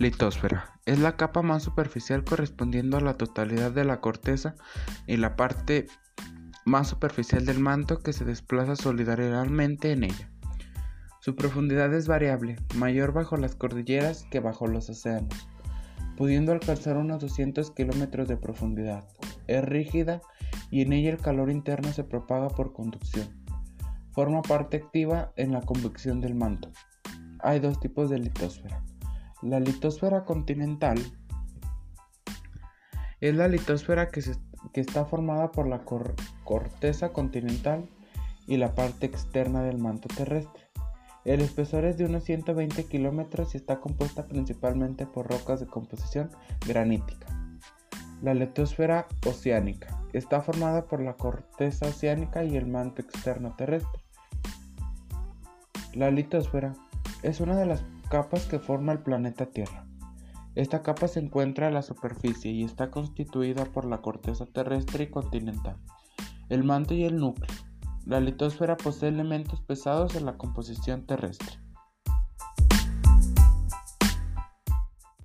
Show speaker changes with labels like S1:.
S1: Litosfera. Es la capa más superficial correspondiendo a la totalidad de la corteza y la parte más superficial del manto que se desplaza solidariamente en ella. Su profundidad es variable, mayor bajo las cordilleras que bajo los océanos, pudiendo alcanzar unos 200 kilómetros de profundidad. Es rígida y en ella el calor interno se propaga por conducción. Forma parte activa en la convección del manto. Hay dos tipos de litosfera la litosfera continental es la litosfera que, está formada por la corteza continental y la parte externa del manto terrestre. El espesor es de unos 120 kilómetros y está compuesta principalmente por rocas de composición granítica. La litosfera oceánica está formada por la corteza oceánica y el manto externo terrestre. La litosfera es una de las capas que forma el planeta Tierra. Esta capa se encuentra a la superficie y está constituida por la corteza terrestre y continental, el manto y el núcleo. La litosfera posee elementos pesados en la composición terrestre.